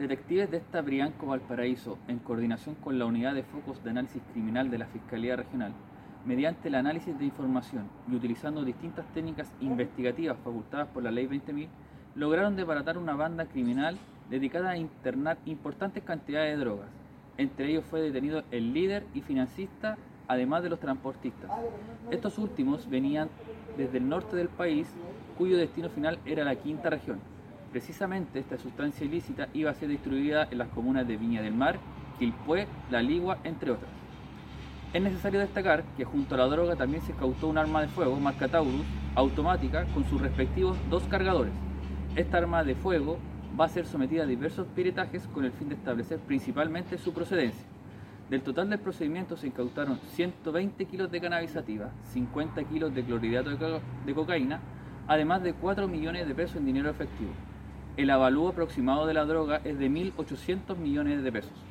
Detectives de esta Brianco Valparaíso, en coordinación con la Unidad de Focos de Análisis Criminal de la Fiscalía Regional, mediante el análisis de información y utilizando distintas técnicas investigativas facultadas por la Ley 20.000, lograron desbaratar una banda criminal dedicada a internar importantes cantidades de drogas. Entre ellos fue detenido el líder y financista, además de los transportistas. Estos últimos venían desde el norte del país, cuyo destino final era la quinta región. Precisamente esta sustancia ilícita iba a ser distribuida en las comunas de Viña del Mar, Quilpué, La Ligua, entre otras. Es necesario destacar que junto a la droga también se cautó un arma de fuego marca Taurus automática con sus respectivos dos cargadores. Esta arma de fuego va a ser sometida a diversos piretajes con el fin de establecer principalmente su procedencia. Del total del procedimiento se incautaron 120 kilos de cannabis sativa, 50 kilos de clorhidrato de, cocaína, además de 4 millones de pesos en dinero efectivo. El avalúo aproximado de la droga es de 1.800 millones de pesos.